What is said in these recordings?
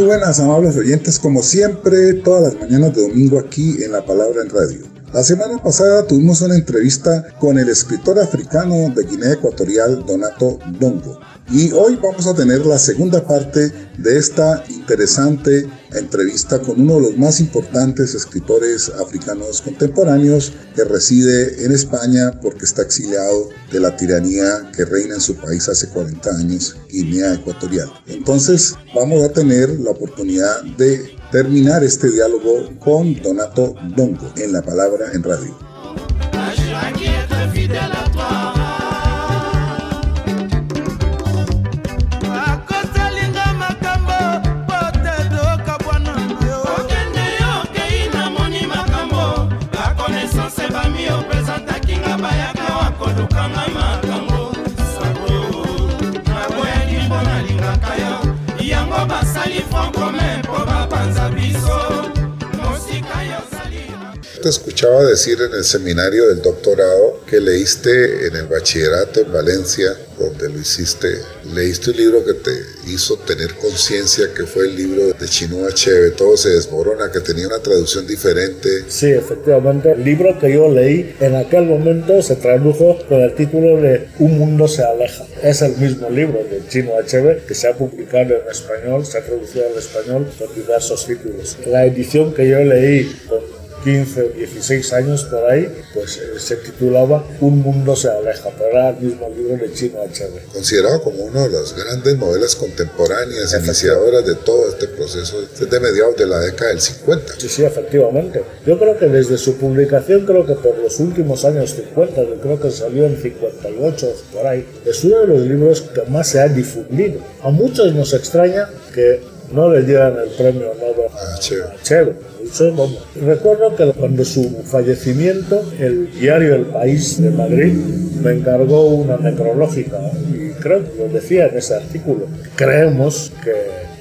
Muy buenas, amables oyentes, como siempre, todas las mañanas de domingo aquí en La Palabra en Radio. La semana pasada tuvimos una entrevista con el escritor africano de Guinea Ecuatorial, Donato Dongo. Y hoy vamos a tener la segunda parte de esta interesante entrevista con uno de los más importantes escritores africanos contemporáneos que reside en España porque está exiliado de la tiranía que reina en su país hace 40 años, Guinea Ecuatorial. Entonces vamos a tener la oportunidad de terminar este diálogo con Donato Dongo en la palabra en radio. Te escuchaba decir en el seminario del doctorado que leíste en el bachillerato en Valencia, donde lo hiciste, leíste un libro que te hizo tener conciencia, que fue el libro de Chinua Achebe, Todo se desmorona, que tenía una traducción diferente. Sí, efectivamente. El libro que yo leí en aquel momento se tradujo con el título de Un mundo se aleja. Es el mismo libro de Chinua Achebe que se ha publicado en español, se ha traducido al español con diversos títulos. La edición que yo leí con 15 o 16 años por ahí, pues eh, se titulaba Un mundo se aleja, pero era el mismo libro de Chino Achebe. Considerado como uno de las grandes novelas contemporáneas, iniciadoras de todo este proceso desde mediados de la década del 50. Sí, sí, efectivamente. Yo creo que desde su publicación, creo que por los últimos años 50, yo creo que salió en 58 por ahí, es uno de los libros que más se ha difundido. A muchos nos extraña que no le dieran el premio Nobel a Achebe Recuerdo que cuando su fallecimiento, el diario El País de Madrid me encargó una necrológica y creo que lo decía en ese artículo. Creemos que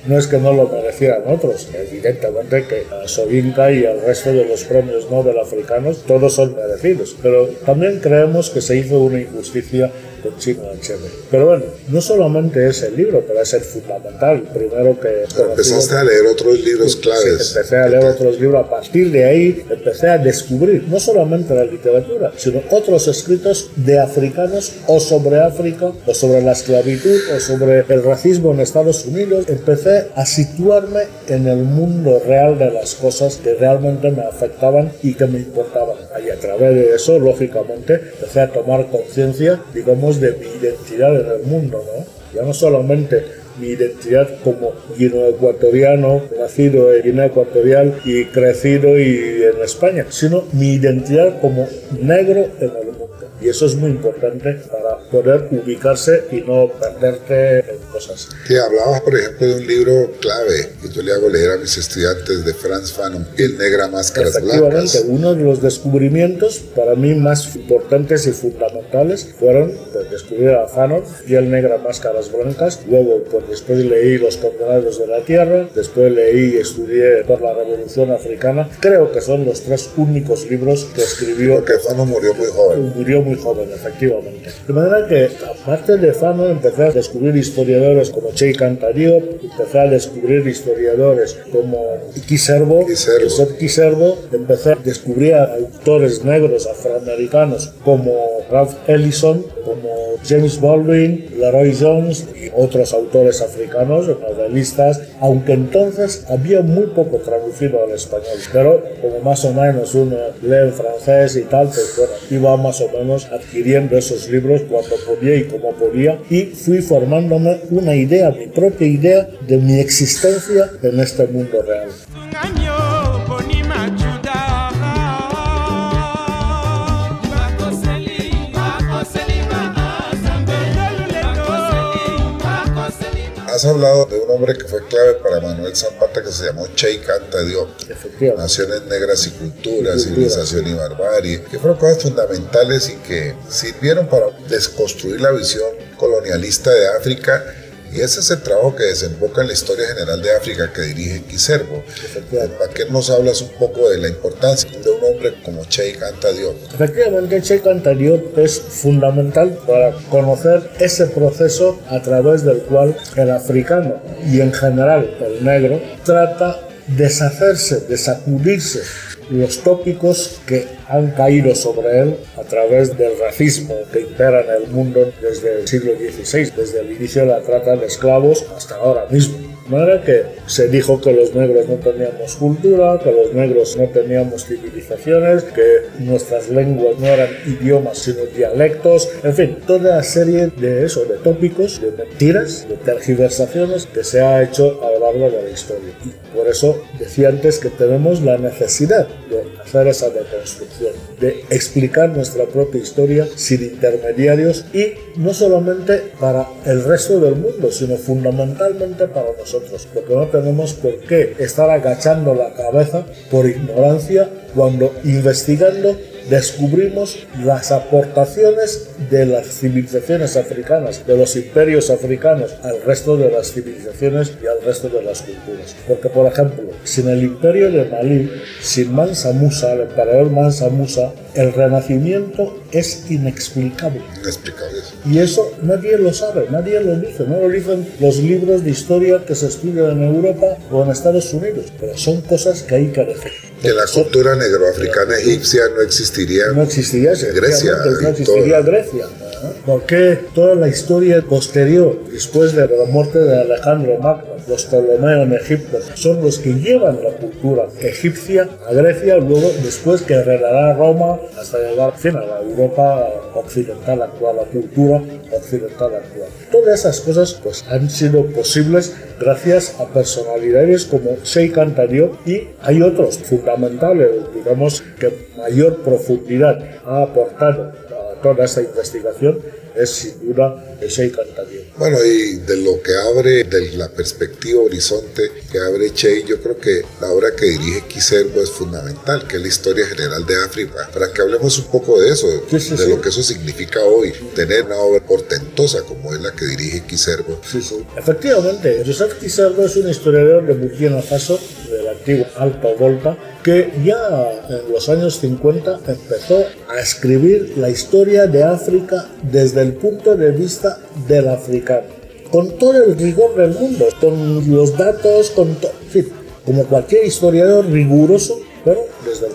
no es que no lo merecieran otros, evidentemente que a Sovinka y al resto de los premios Nobel africanos todos son merecidos, pero también creemos que se hizo una injusticia con Chino Achebe. Pero bueno, no solamente es el libro, pero es el fundamental. Primero que... empezaste a leer otros libros claves. empecé a leer otros libros. A partir de ahí empecé a descubrir no solamente la literatura, sino otros escritos de africanos o sobre África, o sobre la esclavitud, o sobre el racismo en Estados Unidos. Empecé a situarme en el mundo real de las cosas que realmente me afectaban y que me importaban. Y a través de eso, lógicamente, empecé a tomar conciencia, digamos, de mi identidad en el mundo, ¿no? Ya no solamente mi identidad como guineoecuatoriano, nacido en Guinea Ecuatorial y crecido y en España, sino mi identidad como negro en el. Y eso es muy importante para poder ubicarse y no perderte en cosas. Que hablabas, por ejemplo, de un libro clave que yo le hago leer a mis estudiantes de Franz Fanon, El Negra Máscaras Efectivamente, uno de los descubrimientos para mí más importantes y fundamentales fueron pues, descubrir a Fanon y El Negra Máscaras Blancas. Luego, pues después leí Los Condenados de la Tierra, después leí y estudié por la Revolución Africana. Creo que son los tres únicos libros que escribió. Porque Fanon murió muy joven. Murió muy joven, efectivamente. De manera que, aparte de Fano, empecé a descubrir historiadores como Che Cantario, empecé a descubrir historiadores como Kiservo, Josep Kiservo, empecé a descubrir autores negros afroamericanos como Ralph Ellison, como James Baldwin, Leroy Jones y otros autores africanos, novelistas, aunque entonces había muy poco traducido al español. Pero como más o menos uno lee en francés y tal, pues bueno, iba más o menos adquiriendo esos libros cuando podía y como podía y fui formándome una idea, mi propia idea de mi existencia en este mundo real. Has hablado de un hombre que fue clave para Manuel Zapata que se llamó Cheikh Anta Diop. Naciones Negras y Cultura, Civilización y Barbarie, que fueron cosas fundamentales y que sirvieron para desconstruir la visión colonialista de África y ese es el trabajo que desemboca en la historia general de África que dirige Quiservo. ¿Para qué nos hablas un poco de la importancia de un hombre como Cheikh Anta Diop? Efectivamente, Cheikh Anta Diop es fundamental para conocer ese proceso a través del cual el africano y en general el negro trata de deshacerse, de sacudirse los tópicos que han caído sobre él a través del racismo que impera en el mundo desde el siglo XVI, desde el inicio de la trata de esclavos hasta ahora mismo. No era que se dijo que los negros no teníamos cultura, que los negros no teníamos civilizaciones, que nuestras lenguas no eran idiomas sino dialectos, en fin, toda la serie de eso, de tópicos, de mentiras, de tergiversaciones que se ha hecho a lo largo de la historia. Y por eso decía antes que tenemos la necesidad de hacer esa deconstrucción, de explicar nuestra propia historia sin intermediarios y no solamente para el resto del mundo, sino fundamentalmente para nosotros, porque no tenemos por qué estar agachando la cabeza por ignorancia cuando investigando descubrimos las aportaciones de las civilizaciones africanas, de los imperios africanos al resto de las civilizaciones y al resto de las culturas. Porque, por ejemplo, sin el imperio de Malí, sin Mansa Musa, el emperador Mansa Musa, el renacimiento es inexplicable. Inexplicable. Y eso nadie lo sabe, nadie lo dice, no lo dicen los libros de historia que se estudian en Europa o en Estados Unidos, pero son cosas que hay que decir. La cultura negroafricana egipcia no existiría. No existiría Grecia. No existiría Grecia. ¿Por qué toda la historia posterior, después de la muerte de Alejandro Magno, los Ptolomeos en Egipto, son los que llevan la cultura egipcia a Grecia, luego después que heredará Roma hasta llegar fin, a la Europa occidental actual, la cultura occidental actual. Todas esas cosas pues, han sido posibles gracias a personalidades como Sheikh Anta y hay otros fundamentales, digamos, que mayor profundidad ha aportado a toda esta investigación es sin duda Sheikh Anta Bueno, y de lo que abre, de la perspectiva horizonte que abre Che, yo creo que la obra que dirige Quiservo es fundamental, que es la historia general de África, para que hablemos un poco de eso, de lo que eso significa hoy, tener una obra portentosa como es la que dirige Quiservo. Sí, sí. Efectivamente, Joseph Quiservo es un historiador de Burkina Faso, del antiguo Alto Volta, que ya en los años 50 empezó a escribir la historia de África desde el punto de vista del africano, con todo el rigor del mundo, con los datos, con todo, como cualquier historiador riguroso,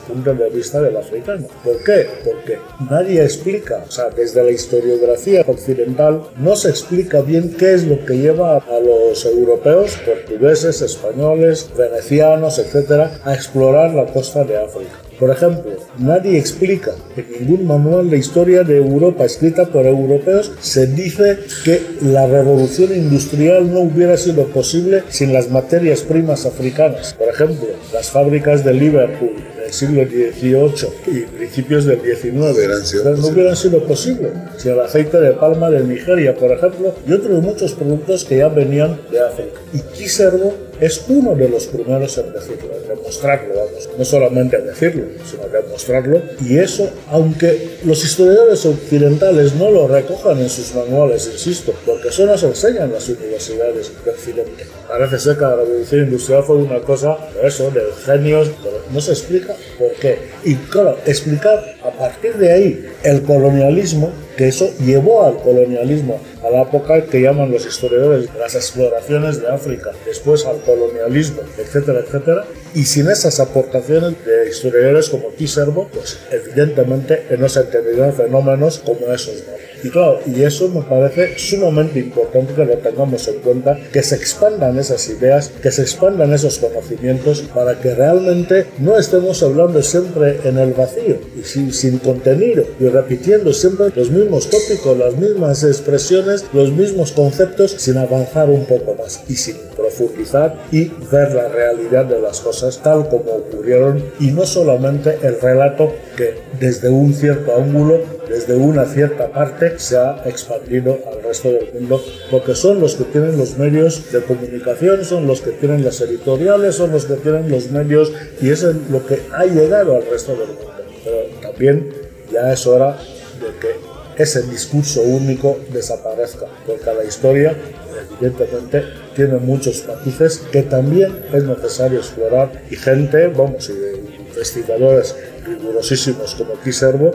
punto de vista del africano. ¿Por qué? Porque nadie explica, o sea, desde la historiografía occidental no se explica bien qué es lo que lleva a los europeos, portugueses, españoles, venecianos, etcétera, a explorar la costa de África. Por ejemplo, nadie explica en ningún manual de historia de Europa escrita por europeos se dice que la revolución industrial no hubiera sido posible sin las materias primas africanas. Por ejemplo, las fábricas de Liverpool del siglo XVIII y principios del XIX no hubieran sido posibles sin el aceite de palma de Nigeria, por ejemplo, y otros muchos productos que ya venían de África. Y Quiservo es uno de los primeros en decirlo, en demostrarlo, vamos, no solamente en decirlo, sino demostrarlo. Y eso, aunque los historiadores occidentales no lo recojan en sus manuales, insisto, porque eso nos enseñan las universidades de Occidente. Parece ser que la revolución industrial fue una cosa, eso, de genios, pero no se explica por qué. Y claro, explicar a partir de ahí el colonialismo, que eso llevó al colonialismo, a la época que llaman los historiadores las exploraciones de África, después al colonialismo, etcétera, etcétera. Y sin esas aportaciones de historiadores como Tiserbo, pues evidentemente no se entenderían fenómenos como esos. Y claro, y eso me parece sumamente importante que lo tengamos en cuenta, que se expandan esas ideas, que se expandan esos conocimientos para que realmente no estemos hablando siempre en el vacío y sin, sin contenido y repitiendo siempre los mismos tópicos, las mismas expresiones, los mismos conceptos sin avanzar un poco más y sin profundizar y ver la realidad de las cosas tal como ocurrieron y no solamente el relato que desde un cierto ángulo, desde una cierta parte, se ha expandido al resto del mundo, porque son los que tienen los medios de comunicación, son los que tienen las editoriales, son los que tienen los medios y eso es lo que ha llegado al resto del mundo. Pero también ya es hora de que ese discurso único desaparezca, porque la historia evidentemente tiene muchos matices que también es necesario explorar. Y gente, vamos, y investigadores rigurosísimos como Kiserbo,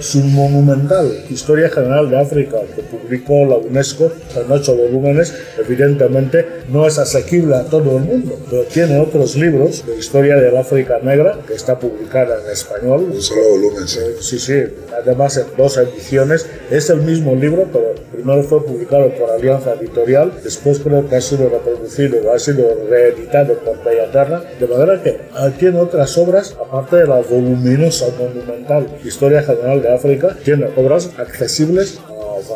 su monumental Historia General de África que publicó la UNESCO en ocho volúmenes, evidentemente no es asequible a todo el mundo, pero tiene otros libros de Historia del África Negra que está publicada en español. Un solo volumen, sí. Sí, sí, además en dos ediciones. Es el mismo libro, pero primero fue publicado por Alianza Editorial, después creo que ha sido reproducido, ha sido reeditado por Bellaterra, de manera que tiene otras obras, aparte de la voluminosa, monumental Historia General de África, tiene obras accesibles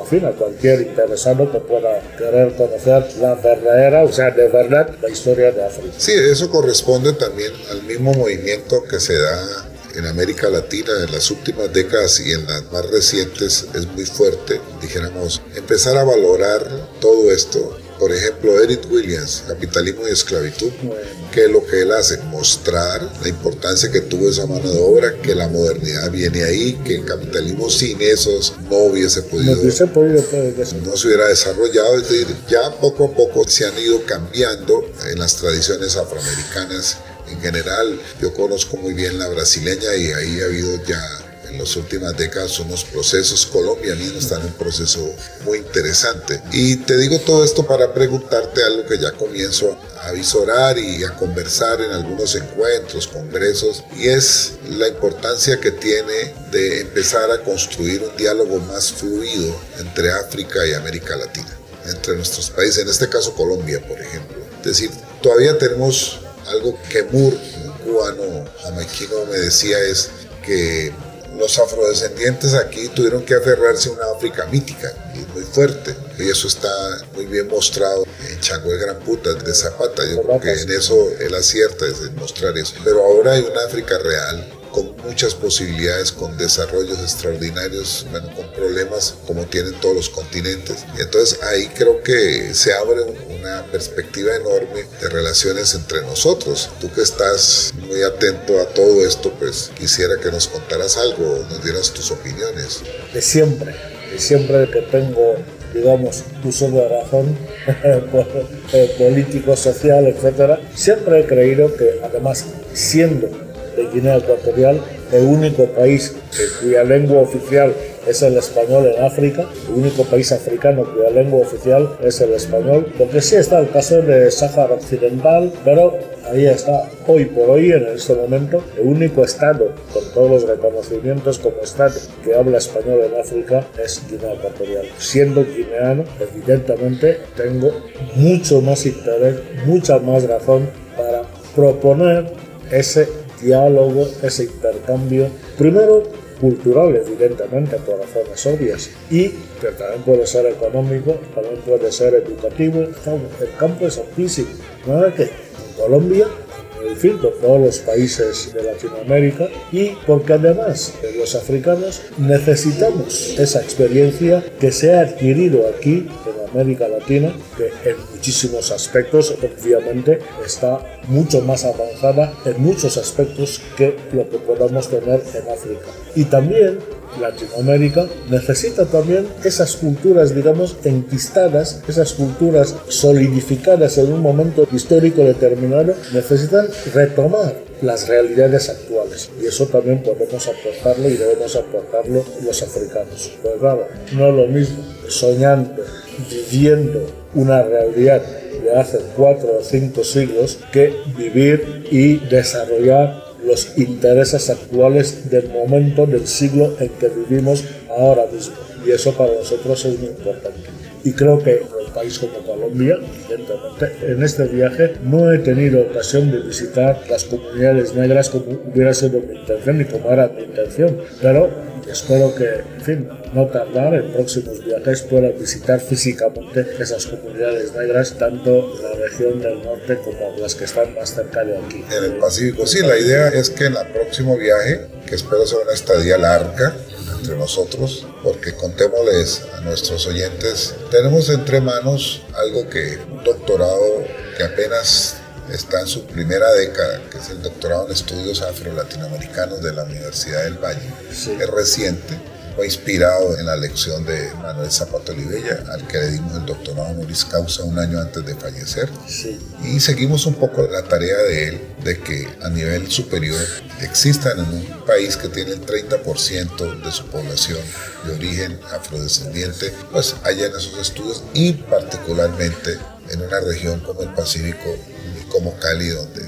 fin, a cualquier interesado que pueda querer conocer la verdadera, o sea, de verdad, la historia de África. Sí, eso corresponde también al mismo movimiento que se da en América Latina en las últimas décadas y en las más recientes es muy fuerte, dijéramos, empezar a valorar todo esto por ejemplo, Eric Williams, Capitalismo y Esclavitud, que lo que él hace, mostrar la importancia que tuvo esa mano de obra, que la modernidad viene ahí, que el capitalismo sin esos no hubiese podido, no, hubiese podido no se hubiera desarrollado, es decir, ya poco a poco se han ido cambiando en las tradiciones afroamericanas en general. Yo conozco muy bien la brasileña y ahí ha habido ya en las últimas décadas unos procesos, Colombia mismo está en un proceso muy interesante. Y te digo todo esto para preguntarte algo que ya comienzo a visorar y a conversar en algunos encuentros, congresos, y es la importancia que tiene de empezar a construir un diálogo más fluido entre África y América Latina, entre nuestros países, en este caso Colombia, por ejemplo. Es decir, todavía tenemos algo que Moore, un cubano jamaiquino, me decía es que los afrodescendientes aquí tuvieron que aferrarse a una África mítica y muy fuerte. Y eso está muy bien mostrado en Chango el Gran Puta de Zapata. Yo creo que en eso él acierta, es mostrar eso. Pero ahora hay una África real con muchas posibilidades, con desarrollos extraordinarios, bueno, con problemas como tienen todos los continentes. Entonces ahí creo que se abre una perspectiva enorme de relaciones entre nosotros. Tú que estás muy atento a todo esto, pues quisiera que nos contaras algo, nos dieras tus opiniones. De siempre, de siempre que tengo digamos, uso de razón eh, político, social, etcétera, siempre he creído que además siendo de Guinea Ecuatorial, el único país cuya lengua oficial es el español en África, el único país africano cuya lengua oficial es el español, porque sí está el caso de Sáhara Occidental, pero ahí está, hoy por hoy, en este momento, el único estado con todos los reconocimientos como estado que habla español en África es Guinea Ecuatorial. Siendo guineano, evidentemente tengo mucho más interés, mucha más razón para proponer ese diálogo, ese intercambio, primero cultural, evidentemente, por razones obvias, y que también puede ser económico, también puede ser educativo, el campo es amplísimo. ¿No que en Colombia en fin, todos los países de Latinoamérica y porque además los africanos necesitamos esa experiencia que se ha adquirido aquí América Latina, que en muchísimos aspectos obviamente está mucho más avanzada en muchos aspectos que lo que podamos tener en África. Y también Latinoamérica, necesita también esas culturas, digamos, enquistadas, esas culturas solidificadas en un momento histórico determinado, necesitan retomar las realidades actuales. Y eso también podemos aportarlo y debemos aportarlo los africanos. Pero claro, no es lo mismo soñando, viviendo una realidad de hace cuatro o cinco siglos que vivir y desarrollar los intereses actuales del momento del siglo en que vivimos ahora mismo. Y eso para nosotros es muy importante. Y creo que un país como Colombia, evidentemente, en este viaje no he tenido ocasión de visitar las comunidades negras como hubiera sido mi intención y como era mi intención, pero espero que, en fin, no tardar, en próximos viajes pueda visitar físicamente esas comunidades negras, tanto la región del norte como las que están más cerca de aquí. En el Pacífico, sí, la idea es que en el próximo viaje, que espero sea una estadía larga, entre nosotros, porque contémosles a nuestros oyentes, tenemos entre manos algo que, un doctorado que apenas está en su primera década, que es el doctorado en estudios afro-latinoamericanos de la Universidad del Valle. Es reciente, fue inspirado en la lección de Manuel Zapato Olivella, al que le dimos el doctorado honoris causa un año antes de fallecer. Y seguimos un poco la tarea de él, de que a nivel superior existan en un país que tiene el 30% de su población de origen afrodescendiente, pues haya en esos estudios y particularmente en una región como el Pacífico como Cali, donde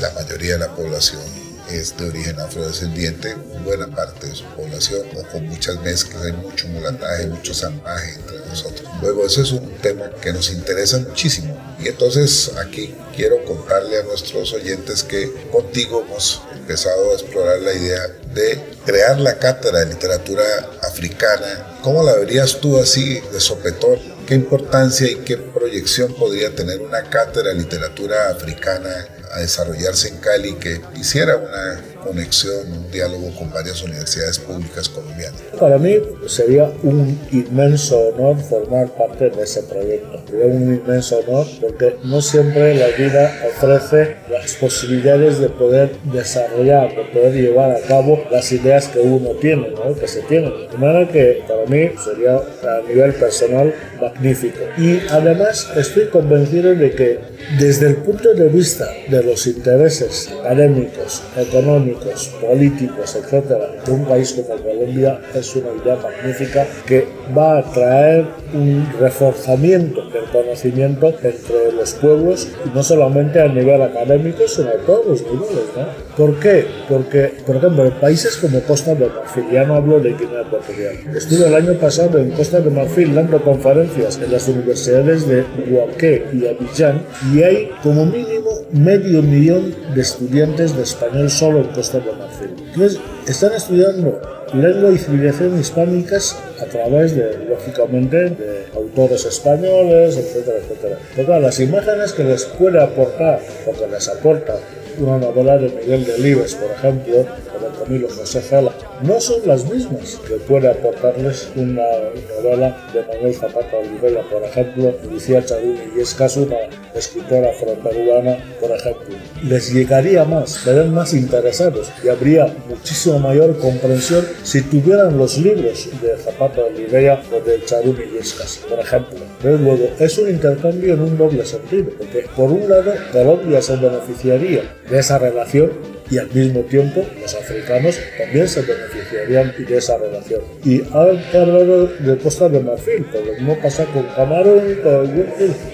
la mayoría de la población es de origen afrodescendiente, buena parte de su población, o con muchas mezclas, hay mucho mulataje, mucho zambaje entre nosotros. Luego, ese es un tema que nos interesa muchísimo. Y entonces aquí quiero contarle a nuestros oyentes que contigo hemos empezado a explorar la idea de crear la cátedra de literatura africana. ¿Cómo la verías tú así de sopetón? ¿Qué importancia y qué proyección podría tener una cátedra de literatura africana a desarrollarse en Cali que hiciera una conexión, un diálogo con varias universidades públicas colombianas. Para mí sería un inmenso honor formar parte de ese proyecto. Sería un inmenso honor porque no siempre la vida ofrece las posibilidades de poder desarrollar, de poder llevar a cabo las ideas que uno tiene, ¿no? que se tienen. De manera que para mí sería a nivel personal magnífico. Y además estoy convencido de que desde el punto de vista de los intereses académicos, económicos, políticos, etcétera, de un país como Colombia es una idea magnífica que va a traer un reforzamiento del conocimiento entre los pueblos y no solamente a nivel académico, sino a todos los niveles. ¿no? ¿Por qué? Porque, por ejemplo, países como Costa de Marfil, ya no hablo de Guinea Ecuatorial, estuve el año pasado en Costa de Marfil dando conferencias en las universidades de Guaqué y Abidjan y hay como mínimo medio millón de estudiantes de español solo en Costa de Marfil. Entonces, están estudiando lengua y civilización hispánicas a través de, lógicamente, de autores españoles, etcétera, etcétera. Pero las imágenes que les puede aportar, o que les aporta una novela de Miguel Delibes, por ejemplo, o de Camilo José Gela, no son las mismas que puede aportarles una novela de Manuel Zapata Olivella, por ejemplo, Lucía Chadini, y es caso una escritora afroperuana, por ejemplo. Les llegaría más, serían más interesados y habría muchísimo mayor comprensión si tuvieran los libros de Zapata Olivella o de Charuni Yescas, por ejemplo. Pero luego, es un intercambio en un doble sentido, porque por un lado Colombia se beneficiaría de esa relación y al mismo tiempo los africanos también se beneficiarían de esa relación. Y han hablado de Costa de Marfil, pero lo mismo pasa con Camarón, con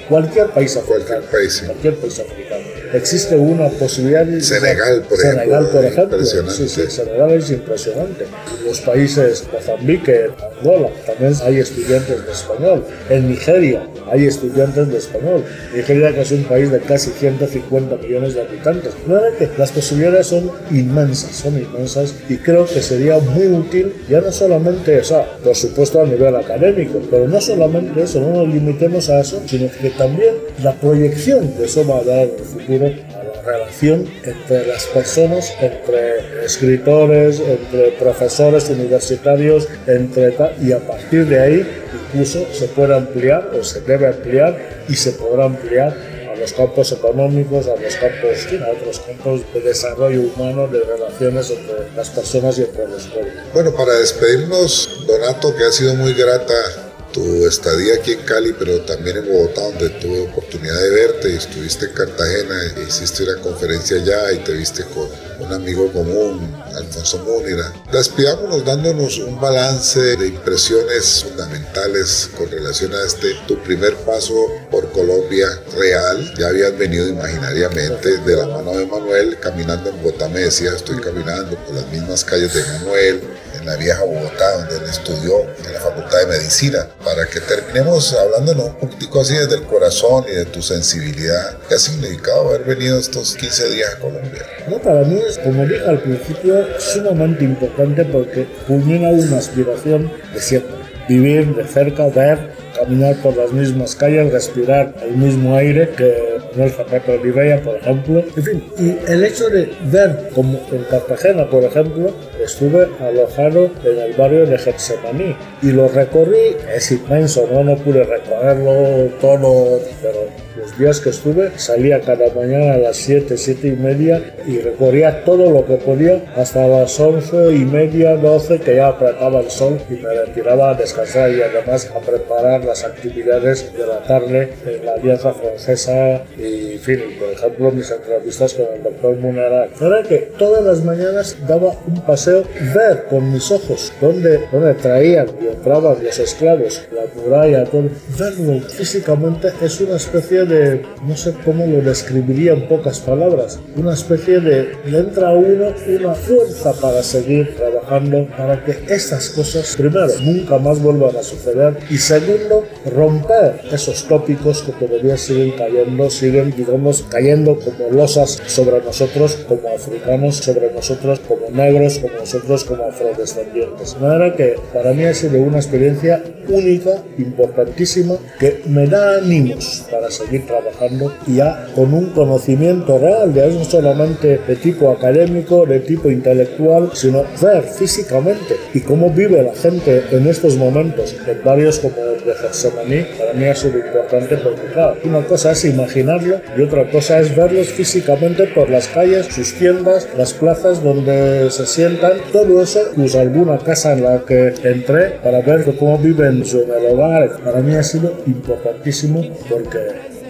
cualquier país africano. Cualquier país, Cualquier país africano. Existe una posibilidad. Senegal, por Senegal, ejemplo. por ejemplo. Impresionante. Sí, sí, Senegal es impresionante. Los países Mozambique, Angola, también hay estudiantes de español. En Nigeria hay estudiantes de español. Nigeria, que es un país de casi 150 millones de habitantes. Realmente las posibilidades son inmensas, son inmensas y creo que sería muy útil, ya no solamente, o sea, por supuesto a nivel académico, pero no solamente eso, no nos limitemos a eso, sino que también la proyección que eso va a dar en el futuro a la relación entre las personas, entre escritores, entre profesores universitarios, entre y a partir de ahí incluso se puede ampliar o se debe ampliar y se podrá ampliar a los campos económicos, a los campos, a otros campos de desarrollo humano, de relaciones entre las personas y entre los pueblos. Bueno, para despedirnos, Donato, que ha sido muy grata tu estadía aquí en Cali, pero también en Bogotá, donde tuve oportunidad de verte y estuviste en Cartagena, e hiciste una conferencia allá y te viste con un amigo común, Alfonso Múnira. Despidámonos dándonos un balance de impresiones fundamentales con relación a este, tu primer paso por Colombia real. Ya habías venido imaginariamente de la mano de Manuel, caminando en Bogotá, me decía, estoy caminando por las mismas calles de Manuel, la vieja Bogotá, donde él estudió en la Facultad de Medicina, para que terminemos hablándonos un poquitico así desde el corazón y de tu sensibilidad. ¿Qué ha significado haber venido estos 15 días a Colombia? No, para mí, como dije al principio, sumamente importante porque culmina una aspiración de siempre. Vivir de cerca, ver, caminar por las mismas calles, respirar el mismo aire que en el Zapato de Oliveira, por ejemplo. En fin, y el hecho de ver, como en Cartagena, por ejemplo, estuve alojado en el barrio de Getsemaní y lo recorrí, es inmenso, no, no pude recorrerlo todo, pero los días que estuve salía cada mañana a las 7, 7 y media y recorría todo lo que podía hasta las 11 y media, 12 que ya apretaba el sol y me retiraba a descansar y además a preparar las actividades de la tarde en la Alianza Francesa y, en fin, por ejemplo, mis entrevistas con el doctor Munera. Era que todas las mañanas daba un paseo, ver con mis ojos dónde, dónde traían y entraban los esclavos, la muralla, todo. verlo físicamente es una especie de, no sé cómo lo describiría en pocas palabras, una especie de, le entra a uno una fuerza para seguir trabajando para que estas cosas, primero, nunca más vuelvan a suceder y segundo, romper esos tópicos que todavía siguen cayendo, siguen, digamos, cayendo como losas sobre nosotros como africanos, sobre nosotros como negros, como nosotros como afrodescendientes. De manera que para mí ha sido una experiencia única, importantísima, que me da ánimos para seguir trabajando ya con un conocimiento real, ya no solamente de tipo académico, de tipo intelectual, sino ver físicamente y cómo vive la gente en estos momentos en barrios como el de Getsemaní, para mí ha sido importante porque, claro, una cosa es imaginarlo y otra cosa es verlos físicamente por las calles, sus tiendas, las plazas donde se sientan, todo eso, pues alguna casa en la que entré para ver cómo viven el hogar. Para mí ha sido importantísimo porque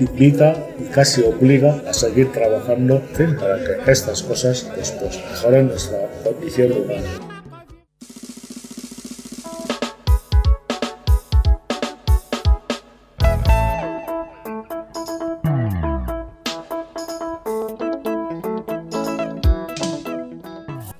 invita y casi obliga a seguir trabajando para que estas cosas pues, pues, mejoren nuestra condición humana.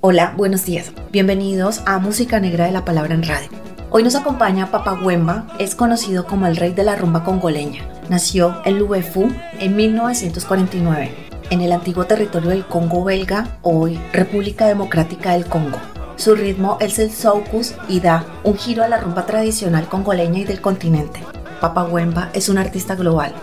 Hola, buenos días. Bienvenidos a Música Negra de la Palabra en Radio. Hoy nos acompaña Papa Wemba, es conocido como el rey de la rumba congoleña. Nació en Luefu en 1949, en el antiguo territorio del Congo belga, hoy República Democrática del Congo. Su ritmo es el soukous y da un giro a la rumba tradicional congoleña y del continente. Papa Wemba es un artista global.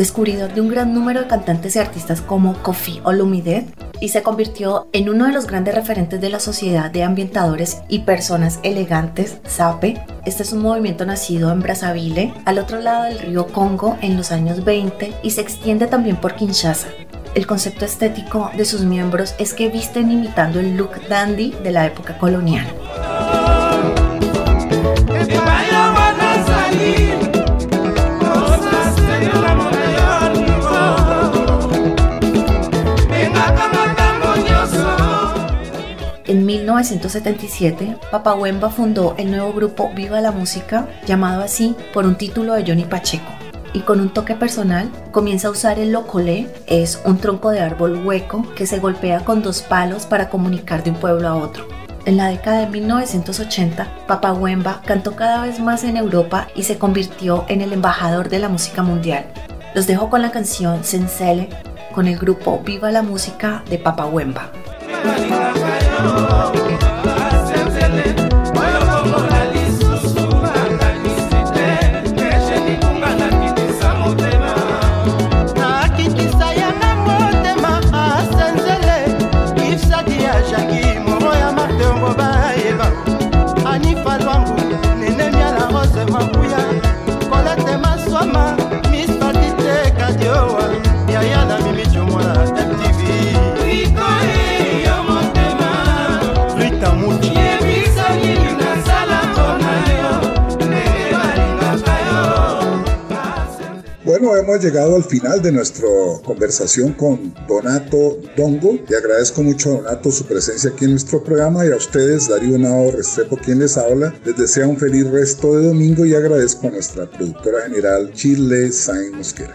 Descubridor de un gran número de cantantes y artistas como Kofi Olumide, y se convirtió en uno de los grandes referentes de la sociedad de ambientadores y personas elegantes, SAPE. Este es un movimiento nacido en Brazzaville, al otro lado del río Congo, en los años 20 y se extiende también por Kinshasa. El concepto estético de sus miembros es que visten imitando el look dandy de la época colonial. En 1977, Papa Wemba fundó el nuevo grupo Viva la Música, llamado así por un título de Johnny Pacheco. Y con un toque personal, comienza a usar el locolé, es un tronco de árbol hueco que se golpea con dos palos para comunicar de un pueblo a otro. En la década de 1980, Papa Wemba cantó cada vez más en Europa y se convirtió en el embajador de la música mundial. Los dejo con la canción Sensele con el grupo Viva la Música de Papa Wemba. Bueno, hemos llegado al final de nuestra conversación con Donato Dongo y agradezco mucho a Donato su presencia aquí en nuestro programa y a ustedes, Darío Nao Restrepo, quien les habla. Les deseo un feliz resto de domingo y agradezco a nuestra productora general Chile Sain Mosquera.